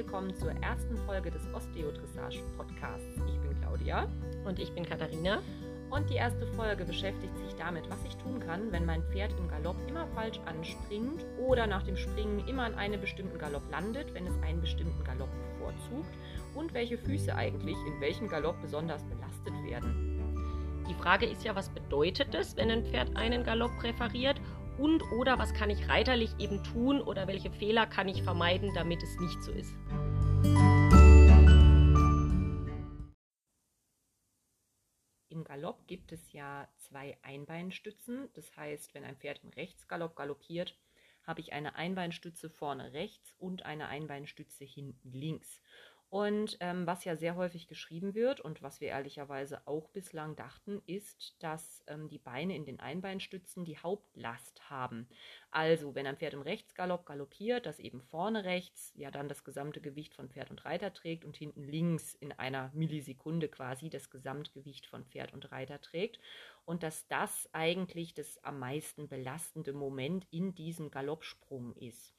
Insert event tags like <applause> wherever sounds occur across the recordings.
willkommen zur ersten Folge des Osteodressage Podcasts. Ich bin Claudia. Und ich bin Katharina. Und die erste Folge beschäftigt sich damit, was ich tun kann, wenn mein Pferd im Galopp immer falsch anspringt oder nach dem Springen immer an einem bestimmten Galopp landet, wenn es einen bestimmten Galopp bevorzugt und welche Füße eigentlich in welchem Galopp besonders belastet werden. Die Frage ist ja, was bedeutet es, wenn ein Pferd einen Galopp präferiert und oder was kann ich reiterlich eben tun oder welche Fehler kann ich vermeiden, damit es nicht so ist. Im Galopp gibt es ja zwei Einbeinstützen. Das heißt, wenn ein Pferd im Rechtsgalopp galoppiert, habe ich eine Einbeinstütze vorne rechts und eine Einbeinstütze hinten links. Und ähm, was ja sehr häufig geschrieben wird und was wir ehrlicherweise auch bislang dachten, ist, dass ähm, die Beine in den Einbeinstützen die Hauptlast haben. Also, wenn ein Pferd im Rechtsgalopp galoppiert, das eben vorne rechts ja dann das gesamte Gewicht von Pferd und Reiter trägt und hinten links in einer Millisekunde quasi das Gesamtgewicht von Pferd und Reiter trägt. Und dass das eigentlich das am meisten belastende Moment in diesem Galoppsprung ist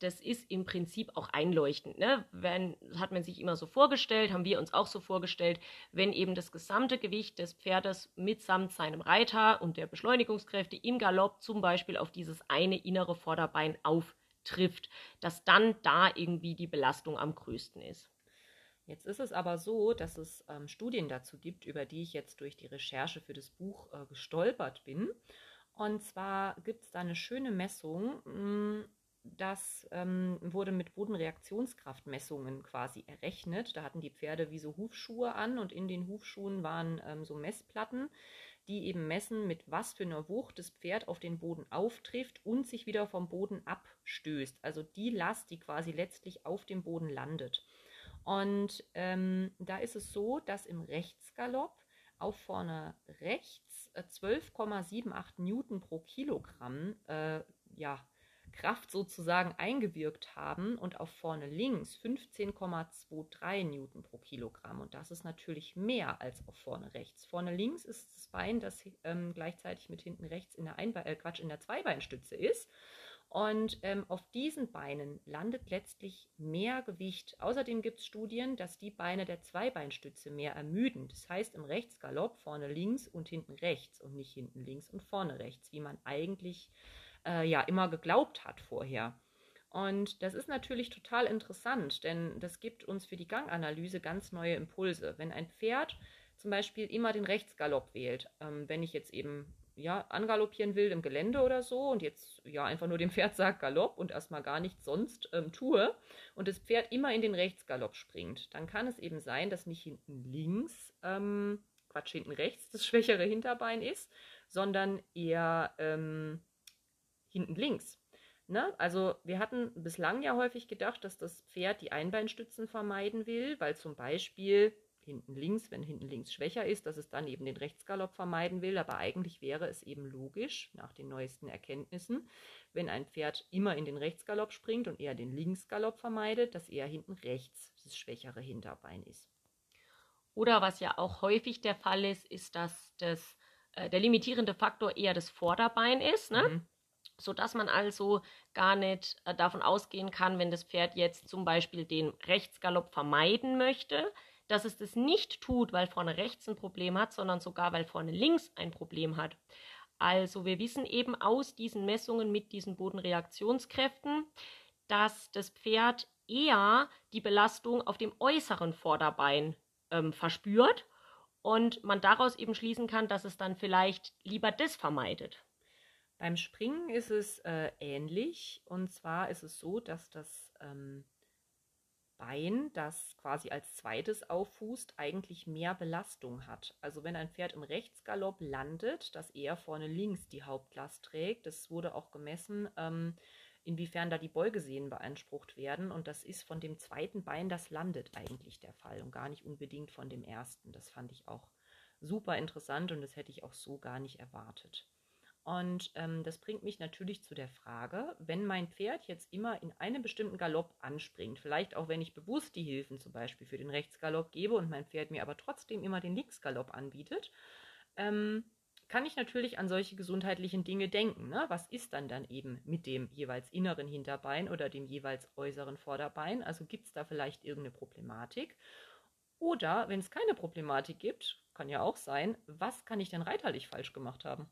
das ist im Prinzip auch einleuchtend. Ne? Wenn, hat man sich immer so vorgestellt, haben wir uns auch so vorgestellt, wenn eben das gesamte Gewicht des Pferdes mitsamt seinem Reiter und der Beschleunigungskräfte im Galopp zum Beispiel auf dieses eine innere Vorderbein auftrifft, dass dann da irgendwie die Belastung am größten ist. Jetzt ist es aber so, dass es ähm, Studien dazu gibt, über die ich jetzt durch die Recherche für das Buch äh, gestolpert bin. Und zwar gibt es da eine schöne Messung, mh, hm, das ähm, wurde mit Bodenreaktionskraftmessungen quasi errechnet. Da hatten die Pferde wie so Hufschuhe an und in den Hufschuhen waren ähm, so Messplatten, die eben messen, mit was für einer Wucht das Pferd auf den Boden auftrifft und sich wieder vom Boden abstößt. Also die Last, die quasi letztlich auf dem Boden landet. Und ähm, da ist es so, dass im Rechtsgalopp auf vorne rechts äh, 12,78 Newton pro Kilogramm äh, ja, Kraft sozusagen eingewirkt haben und auf vorne links 15,23 Newton pro Kilogramm. Und das ist natürlich mehr als auf vorne rechts. Vorne links ist das Bein, das ähm, gleichzeitig mit hinten rechts in der, Einbe äh, Quatsch, in der Zweibeinstütze ist. Und ähm, auf diesen Beinen landet letztlich mehr Gewicht. Außerdem gibt es Studien, dass die Beine der Zweibeinstütze mehr ermüden. Das heißt im Rechtsgalopp vorne links und hinten rechts und nicht hinten links und vorne rechts, wie man eigentlich äh, ja immer geglaubt hat vorher. Und das ist natürlich total interessant, denn das gibt uns für die Ganganalyse ganz neue Impulse. Wenn ein Pferd zum Beispiel immer den Rechtsgalopp wählt, ähm, wenn ich jetzt eben ja, angaloppieren will im Gelände oder so und jetzt ja einfach nur dem Pferd sagt Galopp und erstmal gar nichts sonst ähm, tue und das Pferd immer in den Rechtsgalopp springt, dann kann es eben sein, dass nicht hinten links, ähm, Quatsch, hinten rechts das schwächere Hinterbein ist, sondern eher ähm, hinten links. Ne? Also wir hatten bislang ja häufig gedacht, dass das Pferd die Einbeinstützen vermeiden will, weil zum Beispiel hinten links, wenn hinten links schwächer ist, dass es dann eben den Rechtsgalopp vermeiden will. Aber eigentlich wäre es eben logisch, nach den neuesten Erkenntnissen, wenn ein Pferd immer in den Rechtsgalopp springt und eher den Linksgalopp vermeidet, dass eher hinten rechts das schwächere Hinterbein ist. Oder was ja auch häufig der Fall ist, ist, dass das, äh, der limitierende Faktor eher das Vorderbein ist. Ne? Mhm sodass man also gar nicht äh, davon ausgehen kann, wenn das Pferd jetzt zum Beispiel den Rechtsgalopp vermeiden möchte, dass es das nicht tut, weil vorne rechts ein Problem hat, sondern sogar weil vorne links ein Problem hat. Also wir wissen eben aus diesen Messungen mit diesen Bodenreaktionskräften, dass das Pferd eher die Belastung auf dem äußeren Vorderbein ähm, verspürt und man daraus eben schließen kann, dass es dann vielleicht lieber das vermeidet. Beim Springen ist es äh, ähnlich. Und zwar ist es so, dass das ähm, Bein, das quasi als zweites auffußt, eigentlich mehr Belastung hat. Also wenn ein Pferd im Rechtsgalopp landet, das eher vorne links die Hauptlast trägt, das wurde auch gemessen, ähm, inwiefern da die Beugesehnen beansprucht werden. Und das ist von dem zweiten Bein, das landet eigentlich der Fall und gar nicht unbedingt von dem ersten. Das fand ich auch super interessant und das hätte ich auch so gar nicht erwartet. Und ähm, das bringt mich natürlich zu der Frage, wenn mein Pferd jetzt immer in einem bestimmten Galopp anspringt, vielleicht auch wenn ich bewusst die Hilfen zum Beispiel für den Rechtsgalopp gebe und mein Pferd mir aber trotzdem immer den Linksgalopp anbietet, ähm, kann ich natürlich an solche gesundheitlichen Dinge denken. Ne? Was ist dann dann eben mit dem jeweils inneren Hinterbein oder dem jeweils äußeren Vorderbein? Also gibt es da vielleicht irgendeine Problematik? Oder wenn es keine Problematik gibt, kann ja auch sein, was kann ich denn reiterlich falsch gemacht haben?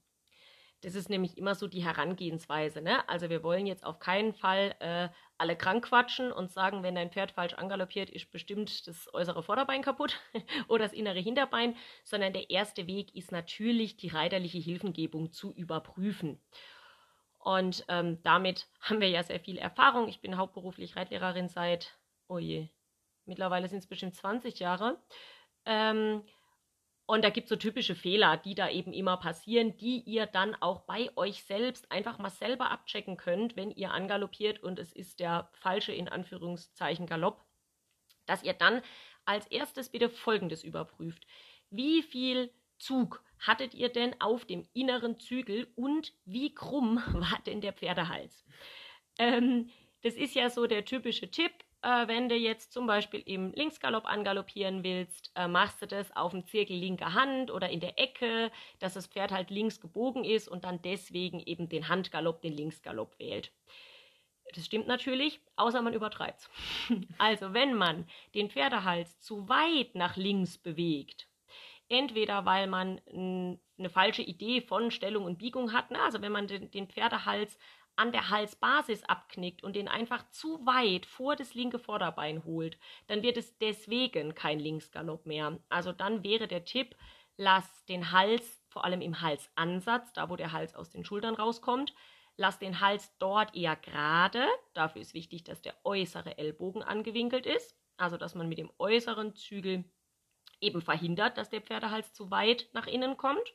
Das ist nämlich immer so die Herangehensweise. Ne? Also wir wollen jetzt auf keinen Fall äh, alle krank quatschen und sagen, wenn dein Pferd falsch angaloppiert, ist bestimmt das äußere Vorderbein kaputt <laughs> oder das innere Hinterbein, sondern der erste Weg ist natürlich die reiterliche Hilfengebung zu überprüfen. Und ähm, damit <laughs> haben wir ja sehr viel Erfahrung. Ich bin hauptberuflich Reitlehrerin seit, oh je, mittlerweile sind es bestimmt 20 Jahre. Ähm, und da gibt es so typische Fehler, die da eben immer passieren, die ihr dann auch bei euch selbst einfach mal selber abchecken könnt, wenn ihr angaloppiert und es ist der falsche in Anführungszeichen Galopp, dass ihr dann als erstes bitte Folgendes überprüft. Wie viel Zug hattet ihr denn auf dem inneren Zügel und wie krumm <laughs> war denn der Pferdehals? Ähm, das ist ja so der typische Tipp äh, wenn du jetzt zum Beispiel im Linksgalopp angaloppieren willst, äh, machst du das auf dem Zirkel linker Hand oder in der Ecke, dass das Pferd halt links gebogen ist und dann deswegen eben den Handgalopp, den Linksgalopp wählt. Das stimmt natürlich, außer man übertreibt <laughs> Also, wenn man den Pferdehals zu weit nach links bewegt, entweder weil man eine falsche Idee von Stellung und Biegung hat, na, also wenn man den, den Pferdehals an der Halsbasis abknickt und den einfach zu weit vor das linke Vorderbein holt, dann wird es deswegen kein Linksgalopp mehr. Also dann wäre der Tipp, lass den Hals, vor allem im Halsansatz, da wo der Hals aus den Schultern rauskommt, lass den Hals dort eher gerade. Dafür ist wichtig, dass der äußere Ellbogen angewinkelt ist, also dass man mit dem äußeren Zügel eben verhindert, dass der Pferdehals zu weit nach innen kommt.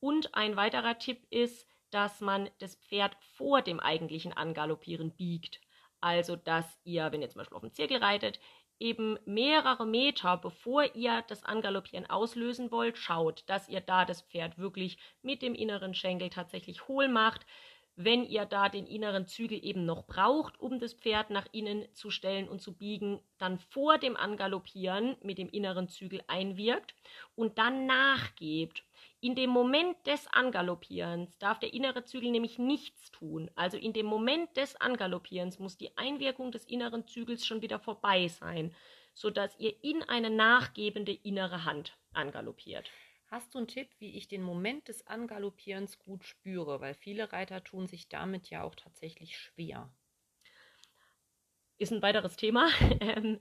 Und ein weiterer Tipp ist, dass man das Pferd vor dem eigentlichen Angaloppieren biegt. Also, dass ihr, wenn ihr zum Beispiel auf dem Zirkel reitet, eben mehrere Meter, bevor ihr das Angaloppieren auslösen wollt, schaut, dass ihr da das Pferd wirklich mit dem inneren Schenkel tatsächlich hohl macht. Wenn ihr da den inneren Zügel eben noch braucht, um das Pferd nach innen zu stellen und zu biegen, dann vor dem Angaloppieren mit dem inneren Zügel einwirkt und dann nachgebt in dem Moment des Angaloppierens darf der innere Zügel nämlich nichts tun. Also in dem Moment des Angaloppierens muss die Einwirkung des inneren Zügels schon wieder vorbei sein, sodass ihr in eine nachgebende innere Hand angaloppiert. Hast du einen Tipp, wie ich den Moment des Angaloppierens gut spüre? Weil viele Reiter tun sich damit ja auch tatsächlich schwer. Ist ein weiteres Thema. <laughs>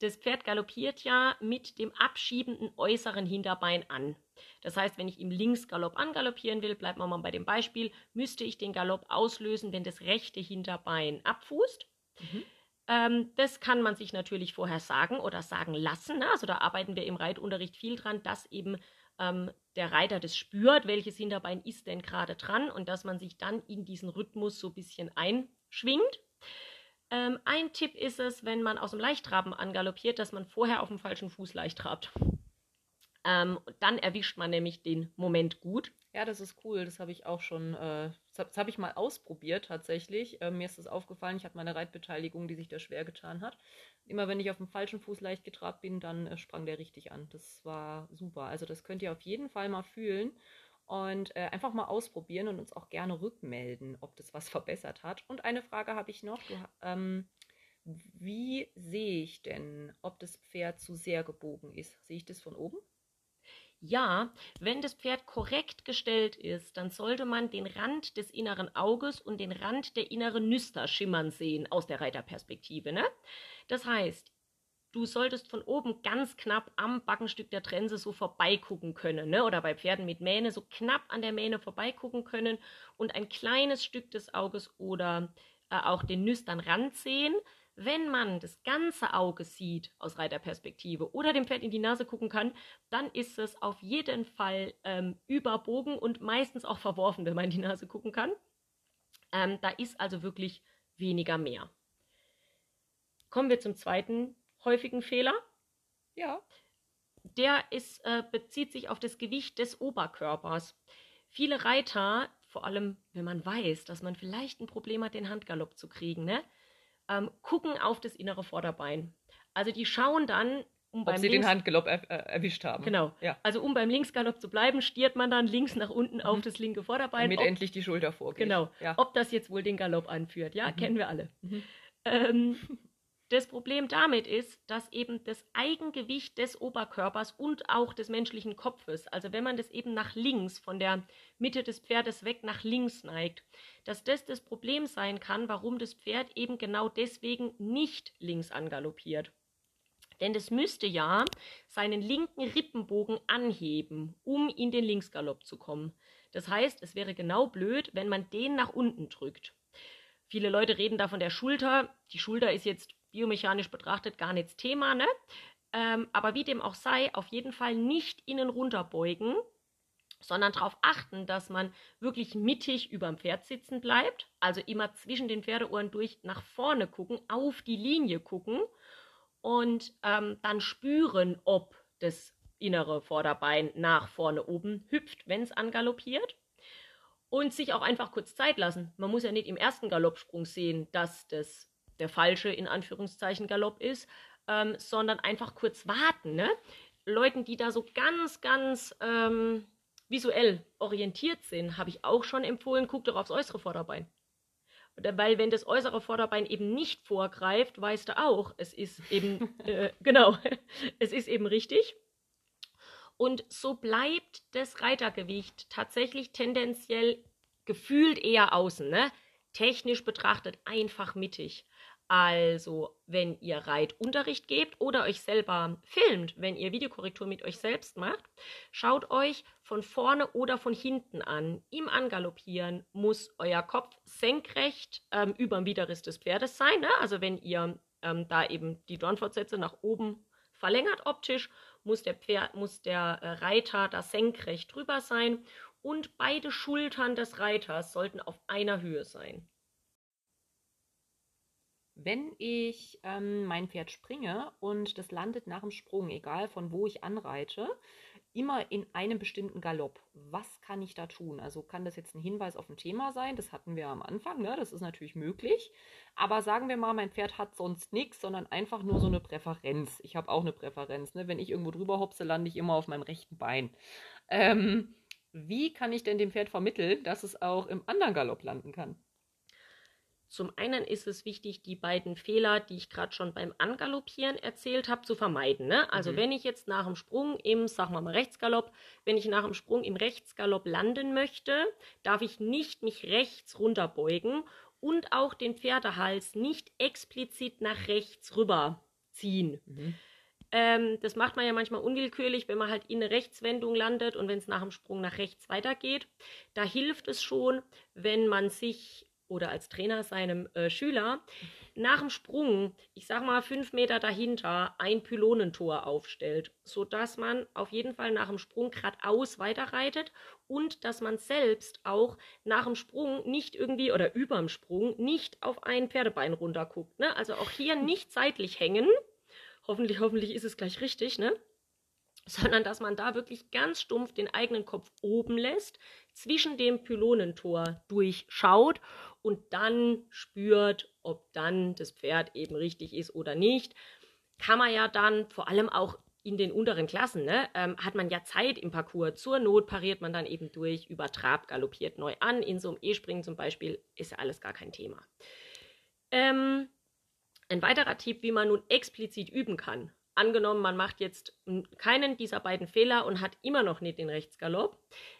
Das Pferd galoppiert ja mit dem abschiebenden äußeren Hinterbein an. Das heißt, wenn ich im Linksgalopp angaloppieren will, bleibt man mal bei dem Beispiel, müsste ich den Galopp auslösen, wenn das rechte Hinterbein abfußt. Mhm. Ähm, das kann man sich natürlich vorher sagen oder sagen lassen. Ne? Also da arbeiten wir im Reitunterricht viel dran, dass eben ähm, der Reiter das spürt, welches Hinterbein ist denn gerade dran und dass man sich dann in diesen Rhythmus so ein bisschen einschwingt. Ähm, ein Tipp ist es, wenn man aus dem Leichttraben angaloppiert, dass man vorher auf dem falschen Fuß leicht trabt. Ähm, dann erwischt man nämlich den Moment gut. Ja, das ist cool. Das habe ich auch schon, äh, das habe hab ich mal ausprobiert tatsächlich. Äh, mir ist das aufgefallen. Ich hatte meine Reitbeteiligung, die sich da schwer getan hat. Immer wenn ich auf dem falschen Fuß leicht getrabt bin, dann äh, sprang der richtig an. Das war super. Also das könnt ihr auf jeden Fall mal fühlen und äh, einfach mal ausprobieren und uns auch gerne rückmelden, ob das was <laughs> verbessert hat. Und eine Frage habe ich noch. Du, ähm, wie sehe ich denn, ob das Pferd zu sehr gebogen ist? Sehe ich das von oben? Ja, wenn das Pferd korrekt gestellt ist, dann sollte man den Rand des inneren Auges und den Rand der inneren Nüster schimmern sehen aus der Reiterperspektive. Ne? Das heißt, du solltest von oben ganz knapp am Backenstück der Trense so vorbeigucken können, ne? oder bei Pferden mit Mähne so knapp an der Mähne vorbeigucken können und ein kleines Stück des Auges oder äh, auch den Nüstern Rand sehen. Wenn man das ganze Auge sieht aus Reiterperspektive oder dem Pferd in die Nase gucken kann, dann ist es auf jeden Fall ähm, überbogen und meistens auch verworfen, wenn man in die Nase gucken kann. Ähm, da ist also wirklich weniger mehr. Kommen wir zum zweiten häufigen Fehler. Ja. Der ist, äh, bezieht sich auf das Gewicht des Oberkörpers. Viele Reiter, vor allem wenn man weiß, dass man vielleicht ein Problem hat, den Handgalopp zu kriegen, ne, ähm, gucken auf das innere Vorderbein. Also die schauen dann um Ob sie Links den Handgalopp er, er, erwischt haben. Genau. Ja. Also um beim Linksgalopp zu bleiben, stiert man dann links nach unten mhm. auf das linke Vorderbein. Damit ob, endlich die Schulter vorgeht. Genau. Ja. Ob das jetzt wohl den Galopp anführt, ja, mhm. kennen wir alle. Mhm. Ähm, das Problem damit ist, dass eben das Eigengewicht des Oberkörpers und auch des menschlichen Kopfes, also wenn man das eben nach links, von der Mitte des Pferdes weg nach links neigt, dass das das Problem sein kann, warum das Pferd eben genau deswegen nicht links angaloppiert. Denn es müsste ja seinen linken Rippenbogen anheben, um in den Linksgalopp zu kommen. Das heißt, es wäre genau blöd, wenn man den nach unten drückt. Viele Leute reden da von der Schulter. Die Schulter ist jetzt biomechanisch betrachtet gar nichts Thema, ne? Ähm, aber wie dem auch sei, auf jeden Fall nicht innen runterbeugen, sondern darauf achten, dass man wirklich mittig über dem Pferd sitzen bleibt, also immer zwischen den Pferdeohren durch nach vorne gucken, auf die Linie gucken und ähm, dann spüren, ob das innere Vorderbein nach vorne oben hüpft, wenn es angaloppiert. Und sich auch einfach kurz Zeit lassen. Man muss ja nicht im ersten Galoppsprung sehen, dass das der falsche, in Anführungszeichen, Galopp ist, ähm, sondern einfach kurz warten. Ne? Leuten, die da so ganz, ganz ähm, visuell orientiert sind, habe ich auch schon empfohlen, guck doch aufs äußere Vorderbein. Weil wenn das äußere Vorderbein eben nicht vorgreift, weißt du auch, es ist eben, <laughs> äh, genau, <laughs> es ist eben richtig. Und so bleibt das Reitergewicht tatsächlich tendenziell gefühlt eher außen, ne? Technisch betrachtet einfach mittig. Also, wenn ihr Reitunterricht gebt oder euch selber filmt, wenn ihr Videokorrektur mit euch selbst macht, schaut euch von vorne oder von hinten an. Im Angaloppieren muss euer Kopf senkrecht ähm, über dem Widerriss des Pferdes sein. Ne? Also, wenn ihr ähm, da eben die Dornfortsätze nach oben verlängert optisch, muss der, Pferd, muss der äh, Reiter da senkrecht drüber sein und beide Schultern des Reiters sollten auf einer Höhe sein. Wenn ich ähm, mein Pferd springe und das landet nach dem Sprung, egal von wo ich anreite, immer in einem bestimmten Galopp. Was kann ich da tun? Also kann das jetzt ein Hinweis auf ein Thema sein? Das hatten wir am Anfang, ne? das ist natürlich möglich. Aber sagen wir mal, mein Pferd hat sonst nichts, sondern einfach nur so eine Präferenz. Ich habe auch eine Präferenz. Ne? Wenn ich irgendwo drüber hopse, lande ich immer auf meinem rechten Bein. Ähm, wie kann ich denn dem Pferd vermitteln, dass es auch im anderen Galopp landen kann? Zum einen ist es wichtig, die beiden Fehler, die ich gerade schon beim Angaloppieren erzählt habe, zu vermeiden. Ne? Also mhm. wenn ich jetzt nach dem Sprung im, sagen wir mal, Rechtsgalopp, wenn ich nach dem Sprung im Rechtsgalopp landen möchte, darf ich nicht mich rechts runterbeugen und auch den Pferdehals nicht explizit nach rechts rüber ziehen. Mhm. Ähm, das macht man ja manchmal unwillkürlich, wenn man halt in eine Rechtswendung landet und wenn es nach dem Sprung nach rechts weitergeht. Da hilft es schon, wenn man sich oder als Trainer seinem äh, Schüler nach dem Sprung, ich sag mal fünf Meter dahinter, ein Pylonentor aufstellt, sodass man auf jeden Fall nach dem Sprung geradeaus weiterreitet und dass man selbst auch nach dem Sprung nicht irgendwie oder über dem Sprung nicht auf ein Pferdebein runterguckt. Ne? Also auch hier nicht seitlich hängen. Hoffentlich, hoffentlich ist es gleich richtig, ne? <laughs> sondern dass man da wirklich ganz stumpf den eigenen Kopf oben lässt, zwischen dem Pylonentor durchschaut und dann spürt, ob dann das Pferd eben richtig ist oder nicht. Kann man ja dann vor allem auch in den unteren Klassen, ne, ähm, hat man ja Zeit im Parcours. Zur Not pariert man dann eben durch, über Trab, galoppiert neu an. In so einem E-Springen zum Beispiel ist ja alles gar kein Thema. Ähm, ein weiterer Tipp, wie man nun explizit üben kann, angenommen, man macht jetzt keinen dieser beiden Fehler und hat immer noch nicht den Rechtsgalopp,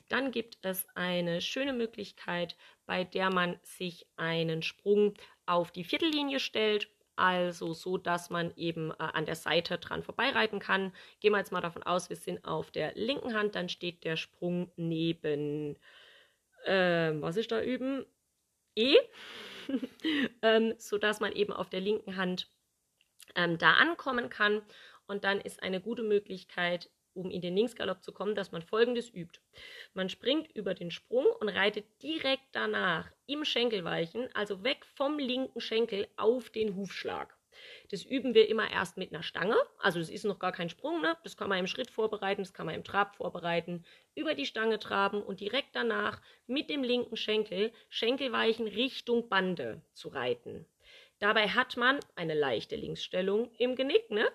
dann gibt es eine schöne Möglichkeit, bei der man sich einen Sprung auf die Viertellinie stellt, also so, dass man eben äh, an der Seite dran vorbeireiten kann. Gehen wir jetzt mal davon aus, wir sind auf der linken Hand, dann steht der Sprung neben, äh, was ist da üben? E, <laughs> ähm, so dass man eben auf der linken Hand ähm, da ankommen kann. Und dann ist eine gute Möglichkeit, um in den Linksgalopp zu kommen, dass man folgendes übt. Man springt über den Sprung und reitet direkt danach im Schenkelweichen, also weg vom linken Schenkel auf den Hufschlag. Das üben wir immer erst mit einer Stange. Also das ist noch gar kein Sprung, ne? Das kann man im Schritt vorbereiten, das kann man im Trab vorbereiten, über die Stange traben und direkt danach mit dem linken Schenkel Schenkelweichen Richtung Bande zu reiten. Dabei hat man eine leichte Linksstellung im Genick, ne?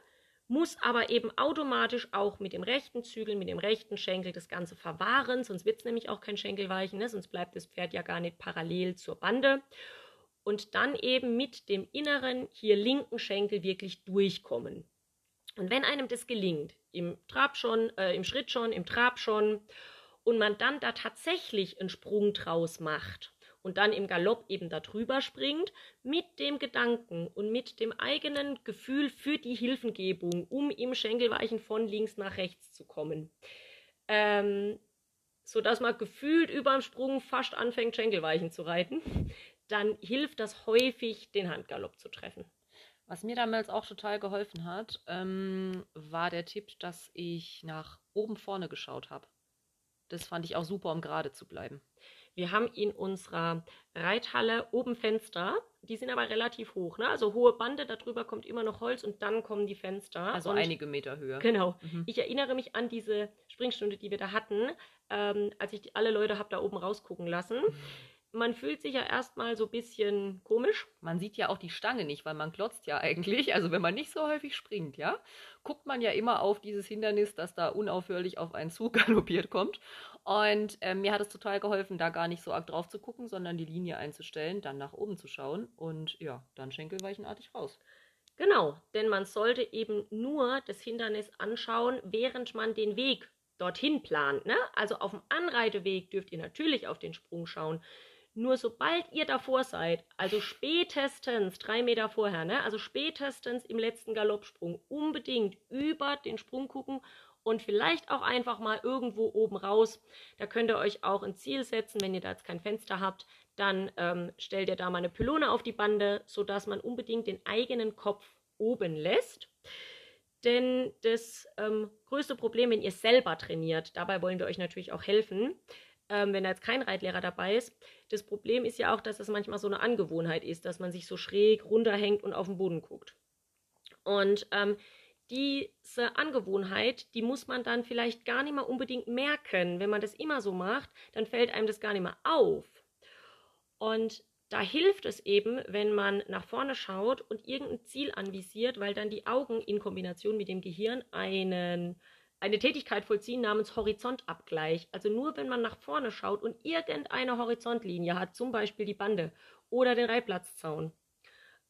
muss aber eben automatisch auch mit dem rechten Zügel, mit dem rechten Schenkel das Ganze verwahren, sonst wird es nämlich auch kein Schenkelweichen, ne? sonst bleibt das Pferd ja gar nicht parallel zur Bande. Und dann eben mit dem inneren, hier linken Schenkel wirklich durchkommen. Und wenn einem das gelingt, im Trab schon, äh, im Schritt schon, im Trab schon, und man dann da tatsächlich einen Sprung draus macht und dann im Galopp eben darüber springt, mit dem Gedanken und mit dem eigenen Gefühl für die Hilfengebung, um im Schenkelweichen von links nach rechts zu kommen. Ähm, sodass man gefühlt über dem Sprung fast anfängt, Schenkelweichen zu reiten, dann hilft das häufig, den Handgalopp zu treffen. Was mir damals auch total geholfen hat, ähm, war der Tipp, dass ich nach oben vorne geschaut habe. Das fand ich auch super, um gerade zu bleiben. Wir haben in unserer Reithalle oben Fenster, die sind aber relativ hoch, ne? Also hohe Bande, darüber kommt immer noch Holz und dann kommen die Fenster. Also und einige Meter höher. Genau. Mhm. Ich erinnere mich an diese Springstunde, die wir da hatten, ähm, als ich alle Leute habe da oben rausgucken lassen. Mhm man fühlt sich ja erstmal so ein bisschen komisch. Man sieht ja auch die Stange nicht, weil man klotzt ja eigentlich. Also wenn man nicht so häufig springt, ja, guckt man ja immer auf dieses Hindernis, das da unaufhörlich auf einen Zug <laughs> galoppiert kommt. Und äh, mir hat es total geholfen, da gar nicht so arg drauf zu gucken, sondern die Linie einzustellen, dann nach oben zu schauen und ja, dann schenkelweichenartig raus. Genau, denn man sollte eben nur das Hindernis anschauen, während man den Weg dorthin plant. Ne? Also auf dem Anreiteweg dürft ihr natürlich auf den Sprung schauen. Nur sobald ihr davor seid, also spätestens drei Meter vorher, ne, also spätestens im letzten Galoppsprung, unbedingt über den Sprung gucken und vielleicht auch einfach mal irgendwo oben raus. Da könnt ihr euch auch ein Ziel setzen, wenn ihr da jetzt kein Fenster habt, dann ähm, stellt ihr da mal eine Pylone auf die Bande, sodass man unbedingt den eigenen Kopf oben lässt. Denn das ähm, größte Problem, wenn ihr selber trainiert, dabei wollen wir euch natürlich auch helfen, ähm, wenn da jetzt kein Reitlehrer dabei ist. Das Problem ist ja auch, dass das manchmal so eine Angewohnheit ist, dass man sich so schräg runterhängt und auf den Boden guckt. Und ähm, diese Angewohnheit, die muss man dann vielleicht gar nicht mehr unbedingt merken. Wenn man das immer so macht, dann fällt einem das gar nicht mehr auf. Und da hilft es eben, wenn man nach vorne schaut und irgendein Ziel anvisiert, weil dann die Augen in Kombination mit dem Gehirn einen eine Tätigkeit vollziehen namens Horizontabgleich. Also nur wenn man nach vorne schaut und irgendeine Horizontlinie hat, zum Beispiel die Bande oder den Reitplatzzaun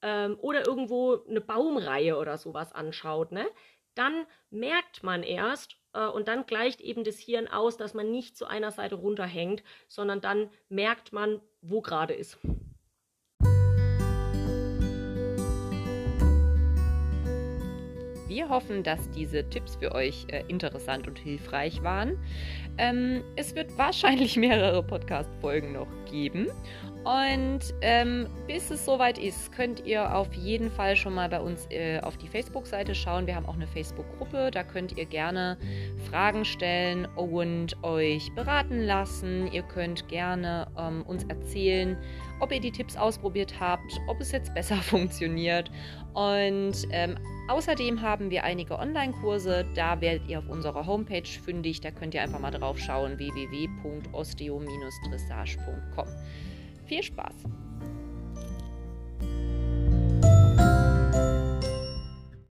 ähm, oder irgendwo eine Baumreihe oder sowas anschaut, ne, dann merkt man erst äh, und dann gleicht eben das Hirn aus, dass man nicht zu einer Seite runterhängt, sondern dann merkt man, wo gerade ist. Wir hoffen, dass diese Tipps für euch äh, interessant und hilfreich waren. Ähm, es wird wahrscheinlich <laughs> mehrere Podcast-Folgen noch geben. Und ähm, bis es soweit ist, könnt ihr auf jeden Fall schon mal bei uns äh, auf die Facebook-Seite schauen. Wir haben auch eine Facebook-Gruppe. Da könnt ihr gerne Fragen stellen und euch beraten lassen. Ihr könnt gerne ähm, uns erzählen, ob ihr die Tipps ausprobiert habt, ob es jetzt <laughs> besser funktioniert. Und ähm, außerdem haben wir einige Online-Kurse, da werdet ihr auf unserer Homepage fündig. Da könnt ihr einfach mal drauf schauen: www.osteo-dressage.com. Viel Spaß!